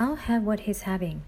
I'll have what he's having.